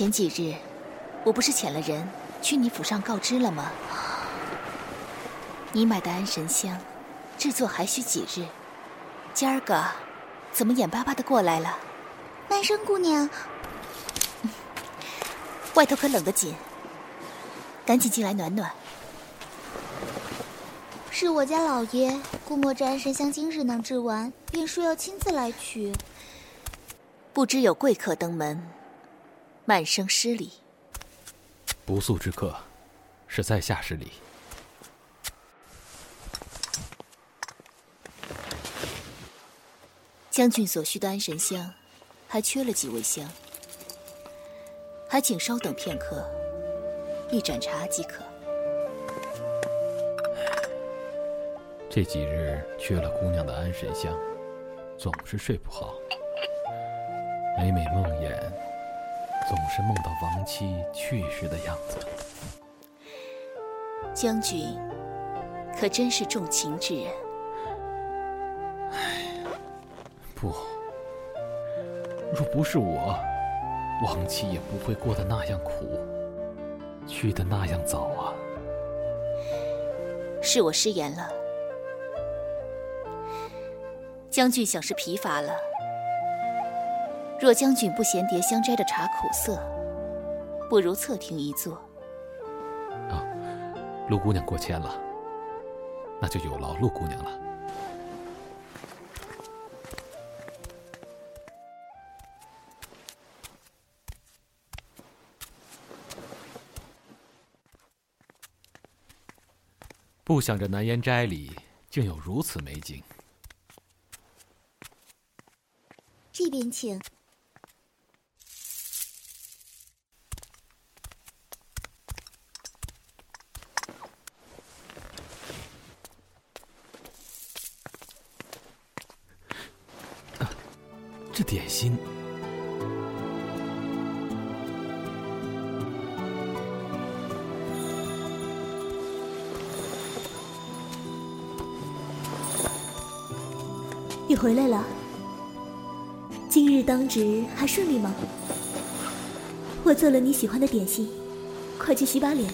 前几日，我不是遣了人去你府上告知了吗？你买的安神香，制作还需几日。今儿个，怎么眼巴巴的过来了？曼生姑娘，外头可冷得紧，赶紧进来暖暖。是我家老爷估摸着安神香今日能制完，便说要亲自来取。不知有贵客登门，曼生失礼。不速之客，是在下失礼。将军所需的安神香，还缺了几味香，还请稍等片刻，一盏茶即可。这几日缺了姑娘的安神香，总是睡不好。每每梦魇，总是梦到亡妻去世的样子。将军可真是重情之人。唉，不，若不是我，亡妻也不会过得那样苦，去的那样早啊。是我失言了。将军想是疲乏了。若将军不嫌蝶香斋的茶苦涩，不如侧庭一坐。啊，陆姑娘过谦了，那就有劳陆姑娘了。不想这南烟斋里竟有如此美景。这边请。回来了。今日当值还顺利吗？我做了你喜欢的点心，快去洗把脸。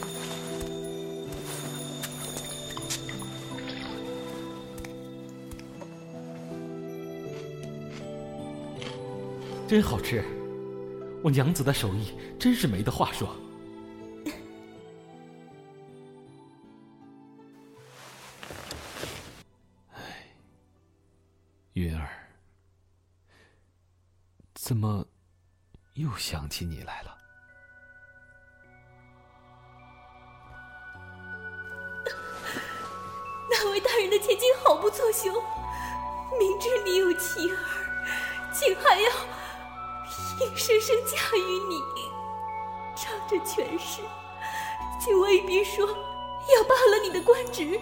真好吃，我娘子的手艺真是没得话说。怎么又想起你来了？那位大人的千金好不作秀，明知你有妻儿，竟还要硬生生嫁与你，仗着权势，竟威逼说要罢了你的官职。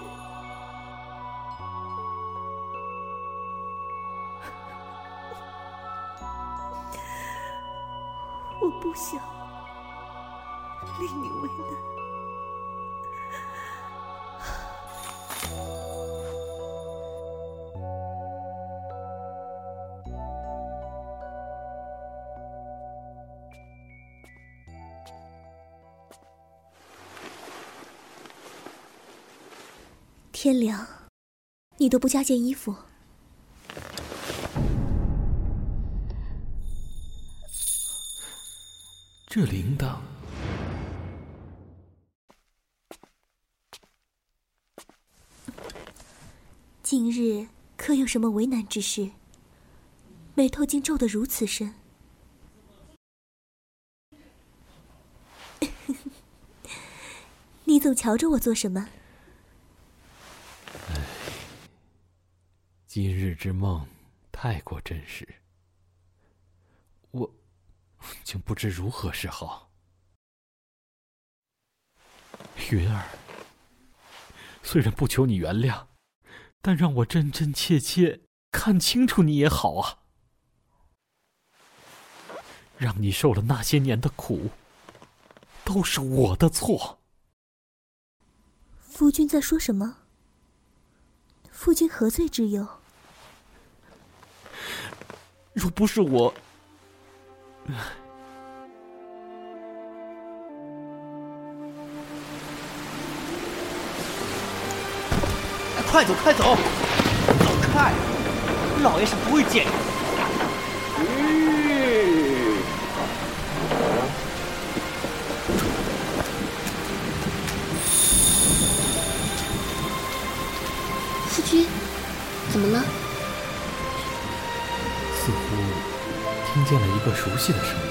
想令你为难。天凉，你都不加件衣服。这铃铛，今日可有什么为难之事？眉头竟皱得如此深。你总瞧着我做什么？唉，今日之梦太过真实，我。竟不知如何是好，云儿。虽然不求你原谅，但让我真真切切看清楚你也好啊。让你受了那些年的苦，都是我的错。夫君在说什么？夫君何罪之有？若不是我……快走，快走，走开！老爷是不会见你。夫君，怎么了？似乎听见了一个熟悉的声音。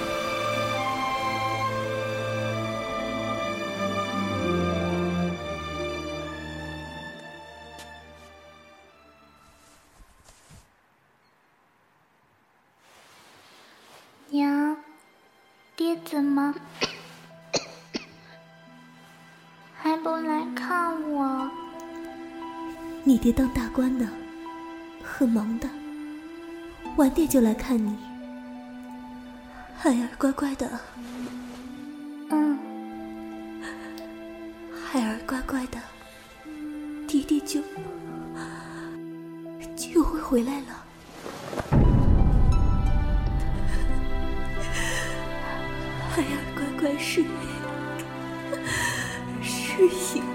怎么还不来看我？你爹当大官呢，很忙的，晚点就来看你。孩儿乖乖的，嗯，孩儿乖乖的，爹爹就就会回来了。孩儿乖乖睡，睡醒。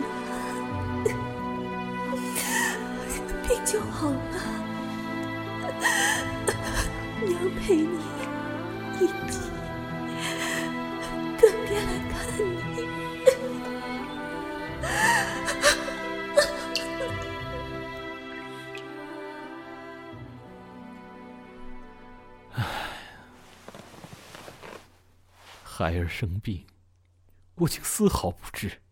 孩儿生病，我竟丝毫不知。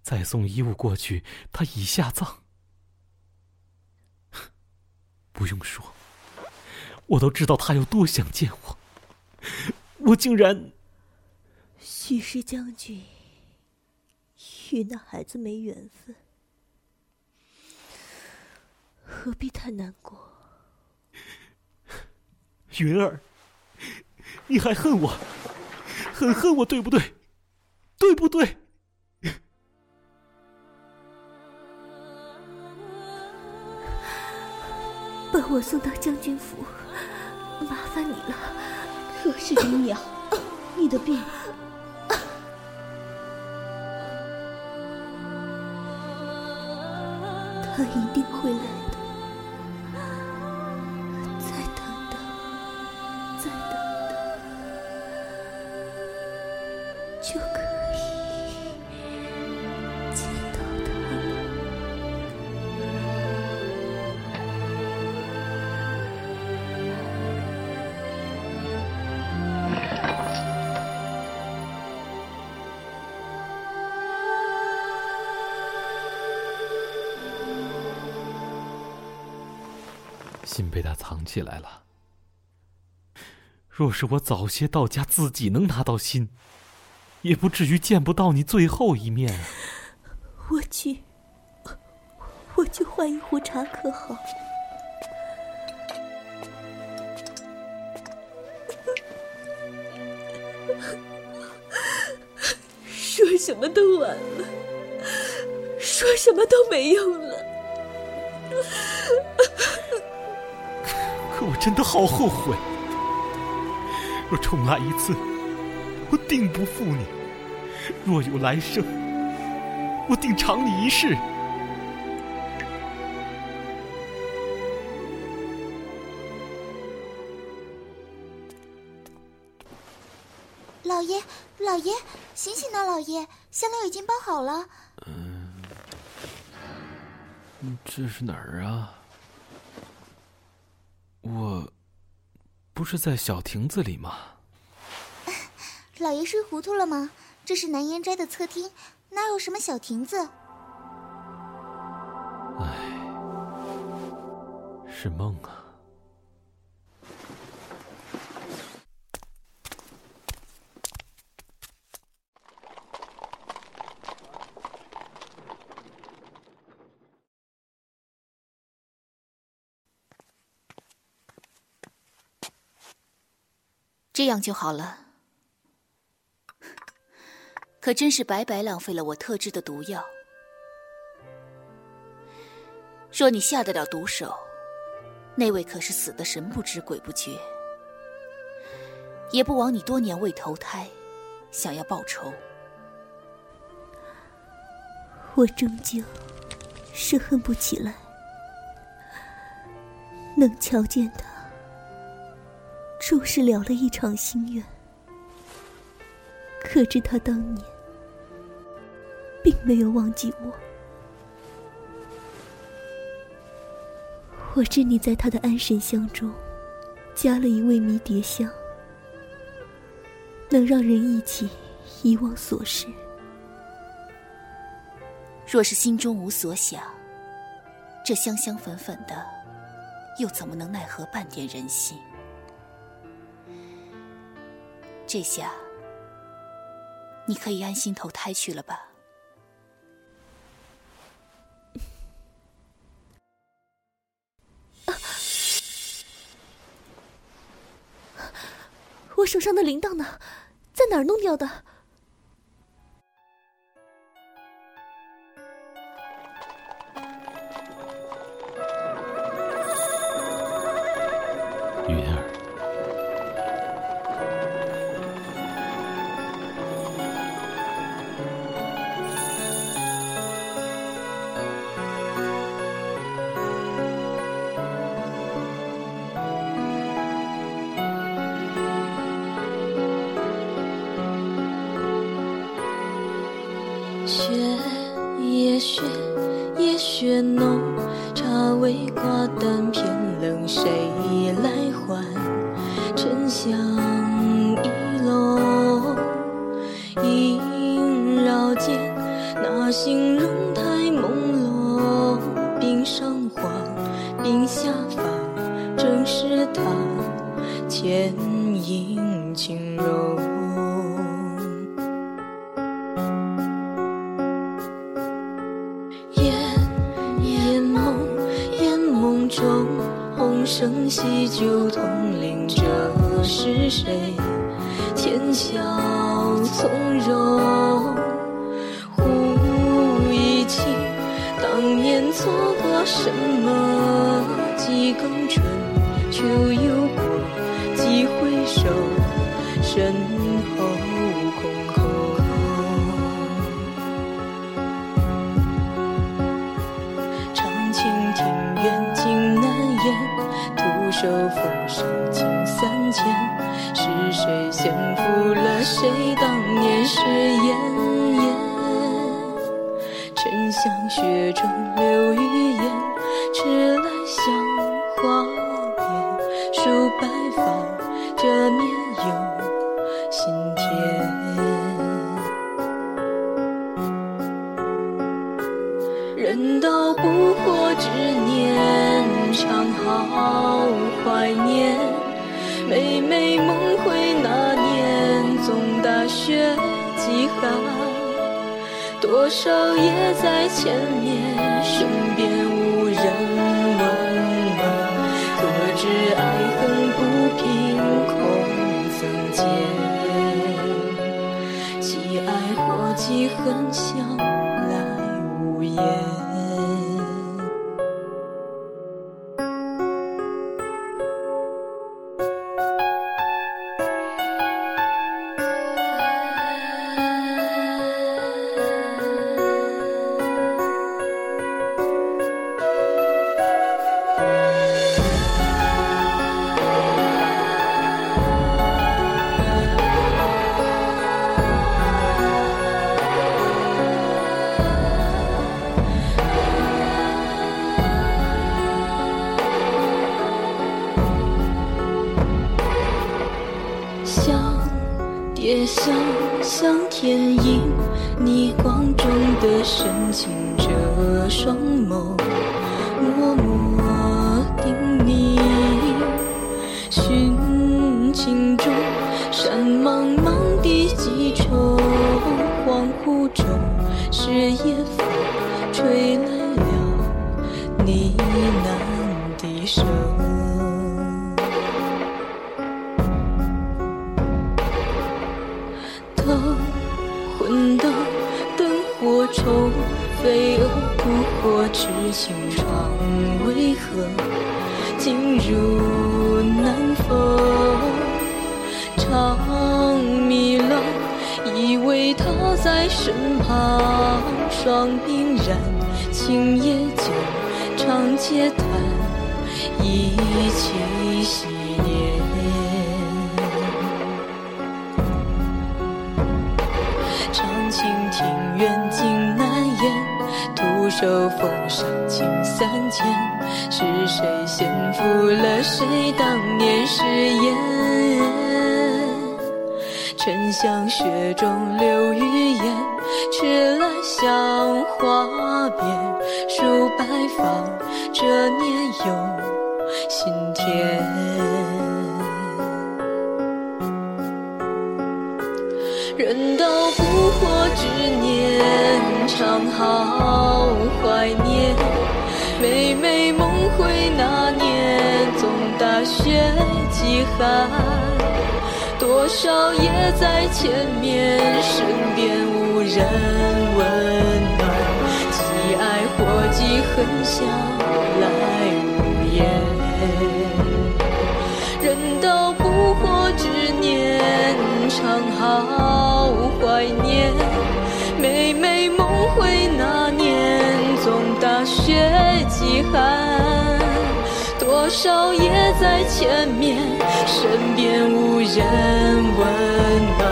再送衣物过去，他已下葬。不用说，我都知道他有多想见我。我竟然……许氏将军与那孩子没缘分，何必太难过？云儿，你还恨我，很恨我，对不对？对不对？把我送到将军府，麻烦你了。可是姨娘，你的病，他一定会来心被他藏起来了。若是我早些到家，自己能拿到心，也不至于见不到你最后一面啊。我去，我去换一壶茶可好？说什么都晚了，说什么都没用了。真的好后悔。若重来一次，我定不负你；若有来生，我定偿你一世。老爷，老爷，醒醒啊！老爷，香料已经包好了。嗯这是哪儿啊？我不是在小亭子里吗？老爷睡糊涂了吗？这是南烟斋的侧厅，哪有什么小亭子？唉，是梦啊。这样就好了。可真是白白浪费了我特制的毒药。若你下得了毒手，那位可是死的神不知鬼不觉，也不枉你多年未投胎，想要报仇。我终究是恨不起来，能瞧见他，终是了了一场心愿。可知他当年，并没有忘记我。我知你在他的安神香中，加了一味迷迭香，能让人忆起遗忘琐事。若是心中无所想，这香香粉粉的，又怎么能奈何半点人心？这下，你可以安心投胎去了吧？我手上的铃铛呢？在哪儿弄掉的？雪夜雪夜雪浓，茶未挂单偏冷，谁来还？沉香一笼，萦绕间，那心中，红绳系酒同龄，这是谁？浅笑从容，忽忆起当年错过什么？几更春秋又手风声尽三千。是谁先负了谁当年誓言？沉香雪中留余烟，多少夜在千年，身边夜香像天影，逆光中的深情，这双眸默默叮咛。寻情中，山茫茫地几重，恍惚中，是夜风吹来了呢喃的声。痴情闯，为何进入南风？长迷了，以为他在身旁，霜鬓染，青叶酒，长街谈，一起洗脸。长青庭院尽难言，徒手风上情三千。是谁先负了谁当年誓言？沉香雪中留余烟，迟来香花边，数白发，这年又不惑之年，常好怀念。每每梦回那年，总大雪饥寒。多少夜在前面，身边无人温暖，既爱或记恨，向来无言。人到不惑之年，长好怀念。每每梦回那年，总大雪饥寒。多少夜在前面，身边无人温暖，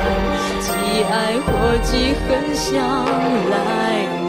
既爱或记恨，向来。